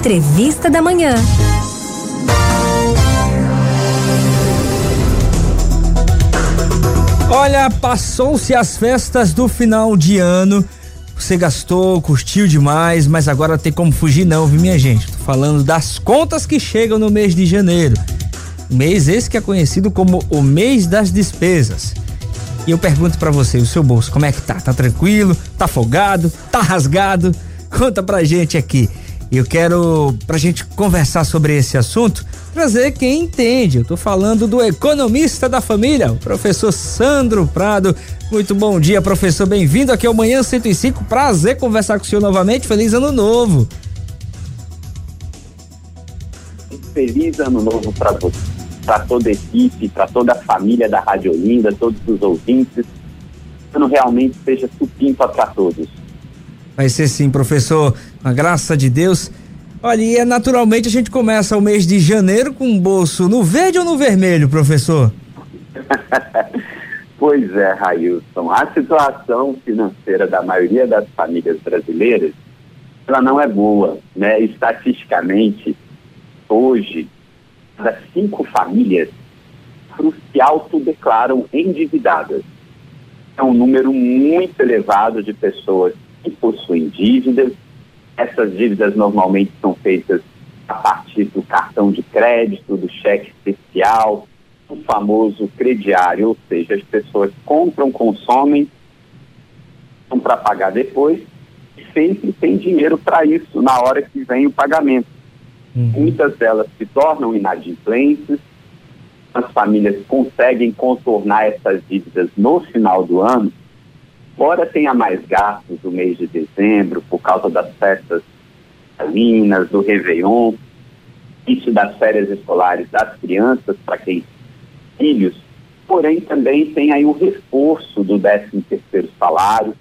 Entrevista da Manhã. Olha, passou-se as festas do final de ano. Você gastou, curtiu demais, mas agora tem como fugir não, viu minha gente? Tô falando das contas que chegam no mês de janeiro. Mês esse que é conhecido como o mês das despesas. E eu pergunto para você, o seu bolso, como é que tá? Tá tranquilo? Tá folgado? Tá rasgado? Conta pra gente aqui. Eu quero, pra gente conversar sobre esse assunto, trazer quem entende. Eu tô falando do economista da família, o professor Sandro Prado. Muito bom dia, professor. Bem-vindo aqui ao Manhã 105. Prazer conversar com o senhor novamente. Feliz ano novo. Feliz ano novo para você, para toda a equipe, para toda a família da Rádio Olinda, todos os ouvintes. Ano realmente seja supimpa para todos. Vai ser sim, professor. A graça de Deus. Olha, e é naturalmente a gente começa o mês de janeiro com o bolso no verde ou no vermelho, professor? pois é, Railson. A situação financeira da maioria das famílias brasileiras, ela não é boa, né? Estatisticamente, hoje, das cinco famílias, se autodeclaram endividadas. É um número muito elevado de pessoas que possuem dívidas essas dívidas normalmente são feitas a partir do cartão de crédito, do cheque especial, o famoso crediário, ou seja, as pessoas compram, consomem, para pagar depois, e sempre tem dinheiro para isso na hora que vem o pagamento. Uhum. Muitas delas se tornam inadimplentes, as famílias conseguem contornar essas dívidas no final do ano, embora tenha mais gastos no mês de dezembro por causa das festas salinas, do Réveillon, isso das férias escolares das crianças, para quem filhos, porém também tem aí o reforço do 13 terceiro salário,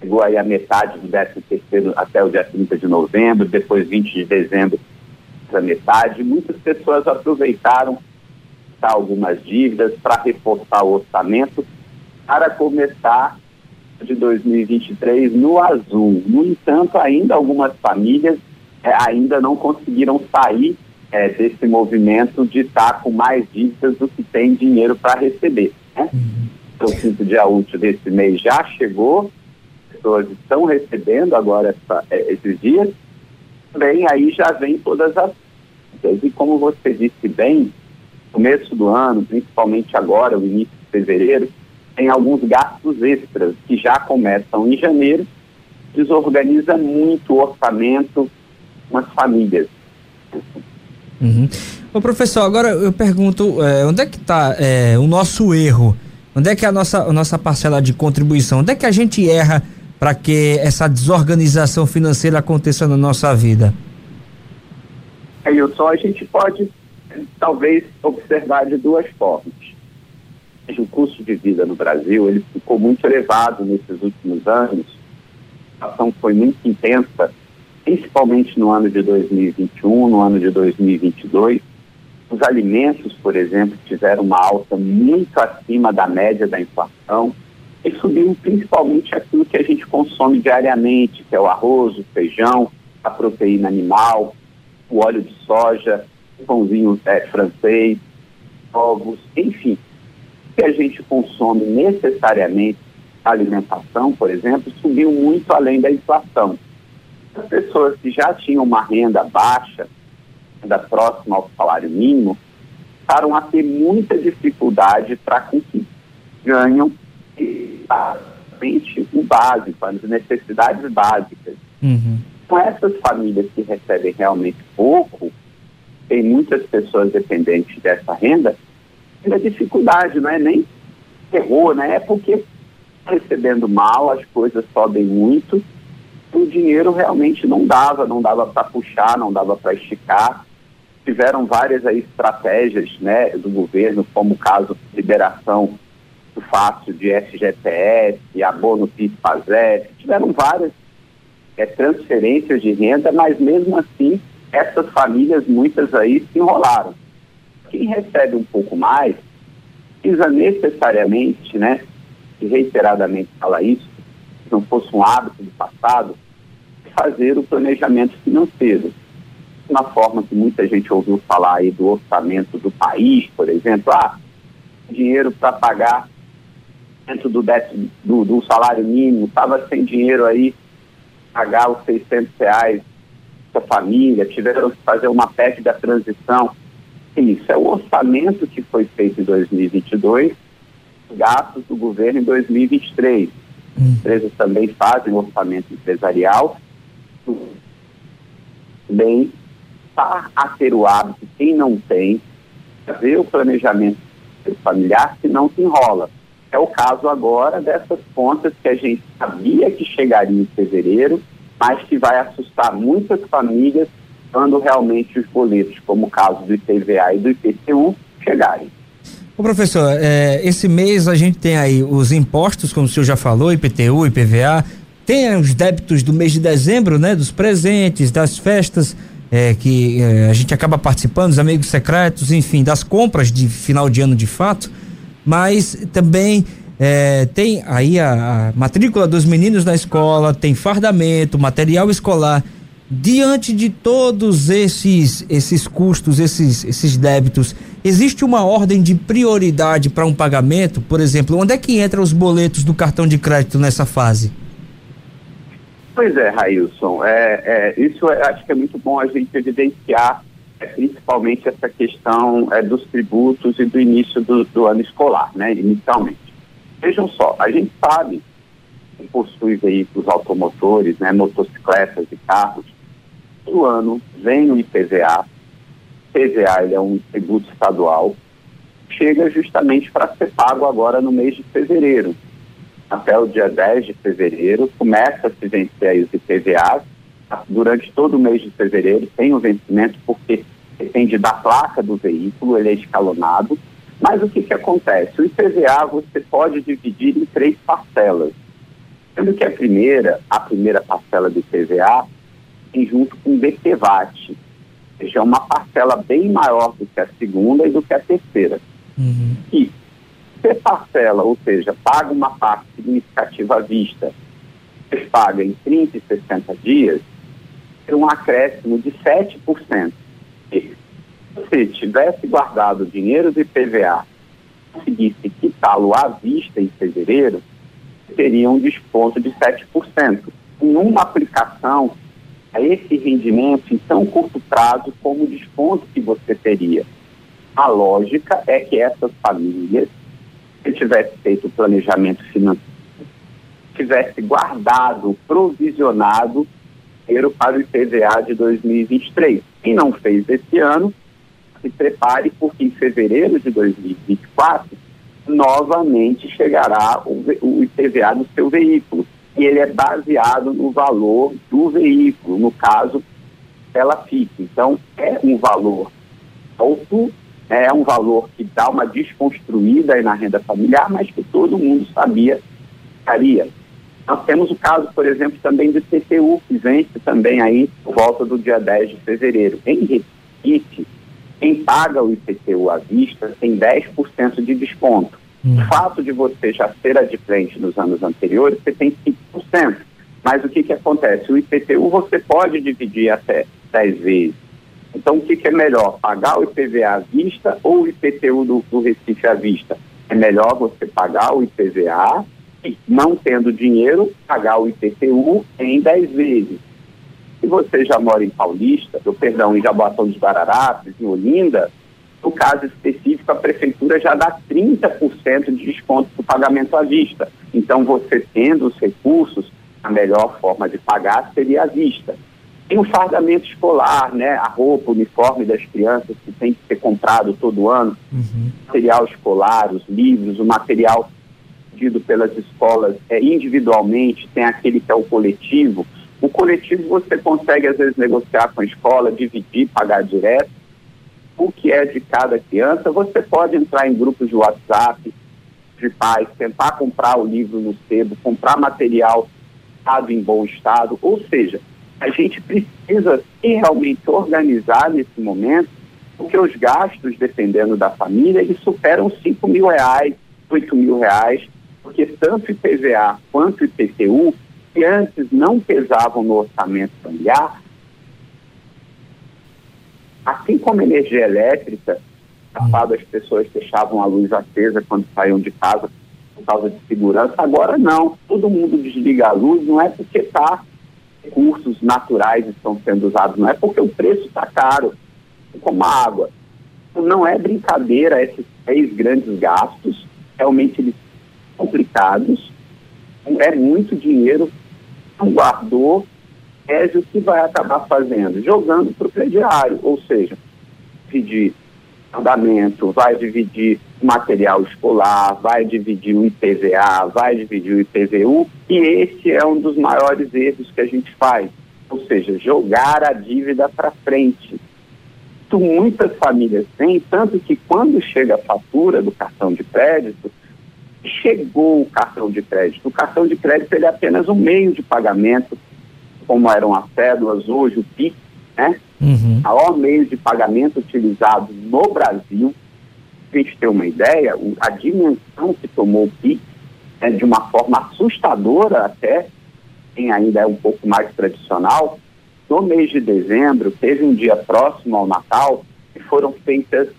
chegou aí a metade do 13 terceiro até o dia 30 de novembro, depois 20 de dezembro a metade. Muitas pessoas aproveitaram algumas dívidas para reforçar o orçamento para começar de 2023 no azul. No entanto, ainda algumas famílias é, ainda não conseguiram sair é, desse movimento de estar com mais dívidas do que tem dinheiro para receber. Né? Uhum. Então, o quinto dia útil desse mês já chegou, as pessoas estão recebendo agora essa, é, esses dias, também aí já vem todas as e como você disse bem, começo do ano, principalmente agora, o início de fevereiro, tem alguns gastos extras que já começam em janeiro, desorganiza muito o orçamento com as famílias. Uhum. Ô professor, agora eu pergunto, é, onde é que está é, o nosso erro? Onde é que é a nossa, a nossa parcela de contribuição? Onde é que a gente erra para que essa desorganização financeira aconteça na nossa vida? Aí, só a gente pode talvez observar de duas formas o custo de vida no Brasil ele ficou muito elevado nesses últimos anos. A ação foi muito intensa, principalmente no ano de 2021, no ano de 2022. Os alimentos, por exemplo, tiveram uma alta muito acima da média da inflação e subiu principalmente aquilo que a gente consome diariamente, que é o arroz, o feijão, a proteína animal, o óleo de soja, o pãozinho é, francês, ovos, enfim que a gente consome necessariamente alimentação, por exemplo, subiu muito além da inflação. As pessoas que já tinham uma renda baixa, renda próxima ao salário mínimo, passaram a ter muita dificuldade para conseguir ganham o básico, as necessidades básicas. Uhum. Com essas famílias que recebem realmente pouco, tem muitas pessoas dependentes dessa renda, a dificuldade, não é nem terror, né? É porque recebendo mal, as coisas sobem muito, o dinheiro realmente não dava, não dava para puxar, não dava para esticar. Tiveram várias aí estratégias né, do governo, como o caso de liberação do fácil de SGPS, abono PIS-PASEP, tiveram várias é, transferências de renda, mas mesmo assim essas famílias, muitas aí, se enrolaram quem recebe um pouco mais precisa necessariamente, né, e reiteradamente fala isso, se não fosse um hábito do passado, fazer o planejamento financeiro. na forma que muita gente ouviu falar aí do orçamento do país, por exemplo, ah, dinheiro para pagar dentro do, décimo, do, do salário mínimo, estava sem dinheiro aí, pagar os 600 reais da família, tiveram que fazer uma PEC da transição. Isso é o orçamento que foi feito em 2022, gastos do governo em 2023. Hum. As empresas também fazem orçamento empresarial. Bem, passar a ter o hábito, quem não tem, fazer o planejamento familiar, se não se enrola. É o caso agora dessas contas que a gente sabia que chegaria em fevereiro, mas que vai assustar muitas famílias quando realmente os boletos, como o caso do IPVA e do IPTU, chegarem. Ô professor, é, esse mês a gente tem aí os impostos, como o senhor já falou, IPTU, IPVA, tem os débitos do mês de dezembro, né? Dos presentes, das festas é, que é, a gente acaba participando, os amigos secretos, enfim, das compras de final de ano de fato, mas também é, tem aí a, a, matrícula dos meninos na escola, tem fardamento, material escolar. Diante de todos esses esses custos, esses esses débitos, existe uma ordem de prioridade para um pagamento? Por exemplo, onde é que entra os boletos do cartão de crédito nessa fase? Pois é, Railson. É, é, isso é, acho que é muito bom a gente evidenciar, é, principalmente essa questão é, dos tributos e do início do, do, ano escolar, né, inicialmente. Vejam só, a gente sabe que possui veículos automotores, né, motocicletas e carros, todo ano vem o IPVA. IPVA ele é um tributo estadual, chega justamente para ser pago agora no mês de fevereiro até o dia 10 de fevereiro, começa a se vencer aí os IPVAs. Durante todo o mês de fevereiro tem o vencimento, porque depende da placa do veículo, ele é escalonado. Mas o que, que acontece? O IPVA você pode dividir em três parcelas. Sendo que a primeira, a primeira parcela do IPVA, vem junto com o DPVAT, ou seja, é uma parcela bem maior do que a segunda e do que a terceira. Uhum. E você parcela, ou seja, paga uma parte significativa à vista, você paga em 30 e 60 dias, tem um acréscimo de 7%. se você tivesse guardado dinheiro do IPVA, conseguisse quitá-lo à vista em fevereiro, teria um desconto de 7%. Em uma aplicação, a esse rendimento em tão curto prazo como o desconto que você teria. A lógica é que essas famílias se tivesse feito o planejamento financeiro, tivesse guardado, provisionado dinheiro para o IPVA de 2023. Quem não fez esse ano, se prepare, porque em fevereiro de 2024, novamente chegará o, IPVA no seu veículo. E ele é baseado no valor do veículo, no caso, ela fica. Então, é um valor alto é um valor que dá uma desconstruída na renda familiar, mas que todo mundo sabia estaria. Nós temos o caso, por exemplo, também do IPTU, que vence também aí por volta do dia 10 de fevereiro. Em Recife, quem paga o IPTU à vista tem 10% de desconto. Hum. O fato de você já ser adimplente nos anos anteriores, você tem 5%. Mas o que, que acontece? O IPTU você pode dividir até 10 vezes. Então, o que, que, é melhor, pagar o IPVA à vista ou o IPTU do, do Recife à vista? É melhor você pagar o IPVA e, não tendo dinheiro, pagar o IPTU em 10 vezes. Se você já mora em Paulista, ou, perdão, em Jaboatão dos Guararapes, em Olinda, no caso específico, a prefeitura já dá 30% de desconto para o pagamento à vista. Então, você tendo os recursos, a melhor forma de pagar seria à vista. Tem o fardamento escolar, né? A roupa, o uniforme das crianças que tem que ser comprado todo ano, uhum. material escolar, os livros, o material pedido pelas escolas é, individualmente, tem aquele que é o coletivo. O coletivo você consegue, às vezes, negociar com a escola, dividir, pagar direto. O que é de cada criança, você pode entrar em grupos de WhatsApp de pais, tentar comprar o livro no sebo, comprar material estado em bom estado, ou seja, a gente precisa realmente organizar nesse momento, porque os gastos, dependendo da família, eles superam 5 mil reais, 8 mil reais, porque tanto IPVA quanto IPTU, que antes não pesavam no orçamento familiar, Assim como energia elétrica, passado as pessoas deixavam a luz acesa quando saíam de casa por causa de segurança, agora não. Todo mundo desliga a luz, não é porque tá recursos naturais estão sendo usados, não é porque o preço está caro, como a água. Não é brincadeira esses três grandes gastos, realmente eles são complicados, é muito dinheiro, não guardou, o que vai acabar fazendo? Jogando para o crediário, ou seja, pedir andamento, vai dividir material escolar, vai dividir o IPVA, vai dividir o IPVU, e esse é um dos maiores erros que a gente faz, ou seja, jogar a dívida para frente. Isso muitas famílias têm, tanto que quando chega a fatura do cartão de crédito, chegou o cartão de crédito. O cartão de crédito ele é apenas um meio de pagamento, como eram as cédulas, hoje o PIX, né? Uhum. O maior meio de pagamento utilizado no Brasil. Para a gente ter uma ideia, a dimensão que tomou o PIX é de uma forma assustadora até, quem ainda é um pouco mais tradicional, no mês de dezembro, teve um dia próximo ao Natal, e foram feitas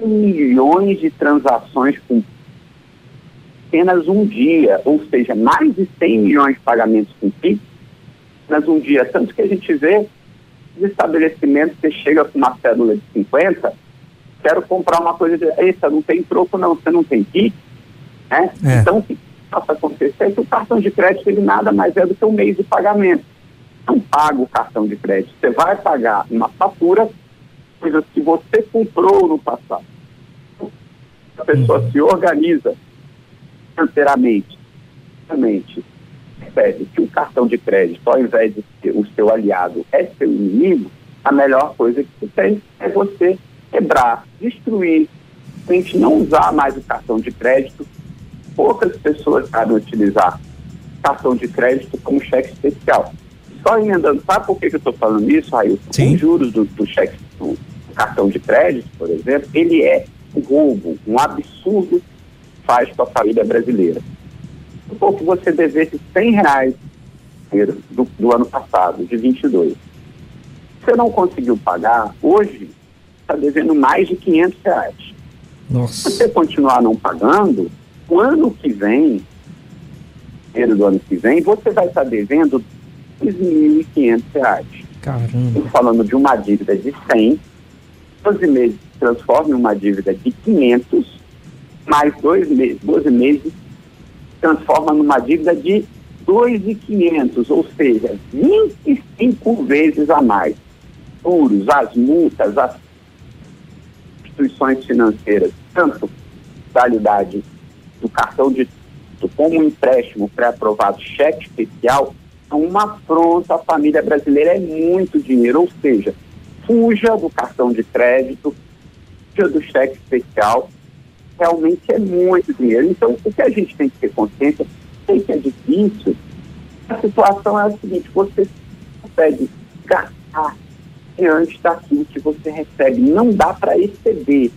milhões de transações com apenas um dia, ou seja, mais de 100 milhões de pagamentos com PIX, apenas um dia. Tanto que a gente vê os estabelecimentos, você chega com uma cédula de 50, quero comprar uma coisa de, eita, não tem troco não, você não tem PIX, né? É. Então, o que passa a acontecer é que o cartão de crédito ele nada mais é do que um meio de pagamento. Não paga o cartão de crédito, você vai pagar uma fatura, coisas que você comprou no passado. A pessoa uhum. se organiza financeiramente, percebe que o cartão de crédito, ao invés de ser o seu aliado, é seu inimigo, a melhor coisa que você tem é você quebrar, destruir, a gente não usar mais o cartão de crédito. Poucas pessoas sabem utilizar cartão de crédito como cheque especial. Só emendando, sabe por que, que eu estou falando isso, Raíssa? Os juros do, do cheque, do cartão de crédito, por exemplo, ele é um roubo, um absurdo faz com a família brasileira. Supor que você devesse 100 reais do, do ano passado, de 22. Você não conseguiu pagar, hoje está devendo mais de 500 reais. Nossa. Se você continuar não pagando, o ano que vem, primeiro do ano que vem, você vai estar devendo 2.500 reais. Caramba. Estou falando de uma dívida de 100, 12 meses se transforma em uma dívida de 500, mais dois meses, 12 meses, transforma numa dívida de 2.500, ou seja, 25 vezes a mais. Juros, as multas, as instituições financeiras, tanto qualidade do cartão de como um empréstimo pré-aprovado, cheque especial, é uma afronta à família brasileira, é muito dinheiro, ou seja, fuja do cartão de crédito, fuja do cheque especial, realmente é muito dinheiro. Então, o que a gente tem que ter consciência, sei que é difícil, a situação é a seguinte, você consegue gastar diante daquilo que você recebe, não dá para exceder.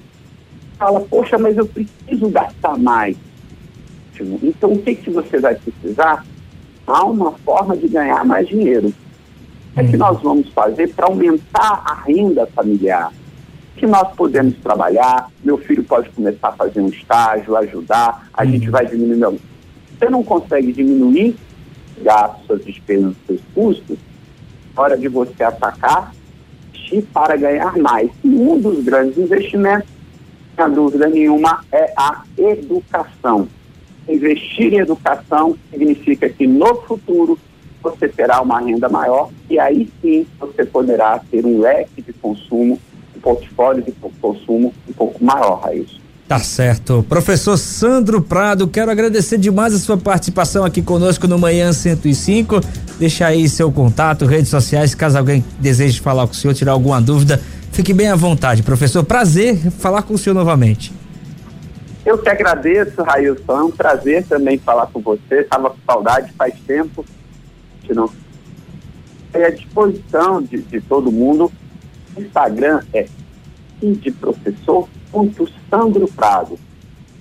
Fala, poxa, mas eu preciso gastar mais. Então, o que, que você vai precisar? Há uma forma de ganhar mais dinheiro. O que, é que nós vamos fazer para aumentar a renda familiar? Que nós podemos trabalhar, meu filho pode começar a fazer um estágio, ajudar, a uhum. gente vai diminuindo. Você não consegue diminuir gastos, suas despesas, seus custos, hora de você atacar para ganhar mais. E um dos grandes investimentos, sem dúvida nenhuma, é a educação. Investir em educação significa que no futuro você terá uma renda maior e aí sim você poderá ter um leque de consumo portfólio de consumo um pouco maior, Raíssa. Tá certo. Professor Sandro Prado, quero agradecer demais a sua participação aqui conosco no Manhã 105. Deixa aí seu contato, redes sociais, caso alguém deseje falar com o senhor, tirar alguma dúvida, fique bem à vontade. Professor, prazer falar com o senhor novamente. Eu que agradeço, Railson. É um prazer também falar com você. Estava com saudade faz tempo. Não. É à disposição de, de todo mundo Instagram é de professor Sandro Prado.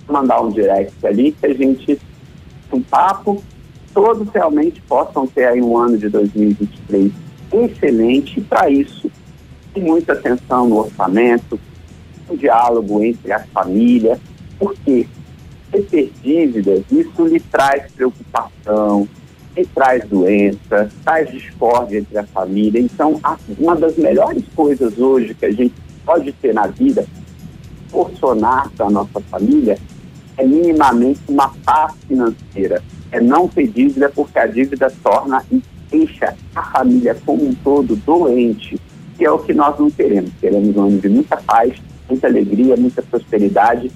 Vou mandar um direct ali que a gente um papo todos realmente possam ter aí um ano de 2023 excelente para isso tem muita atenção no orçamento, o diálogo entre as famílias, porque ter dívidas, isso lhe traz preocupação, traz doença, traz discórdia entre a família. Então, uma das melhores coisas hoje que a gente pode ter na vida, proporcionar para a nossa família, é minimamente uma paz financeira. É não ter dívida, porque a dívida torna e deixa a família como um todo doente, que é o que nós não queremos. Queremos um ano de muita paz, muita alegria, muita prosperidade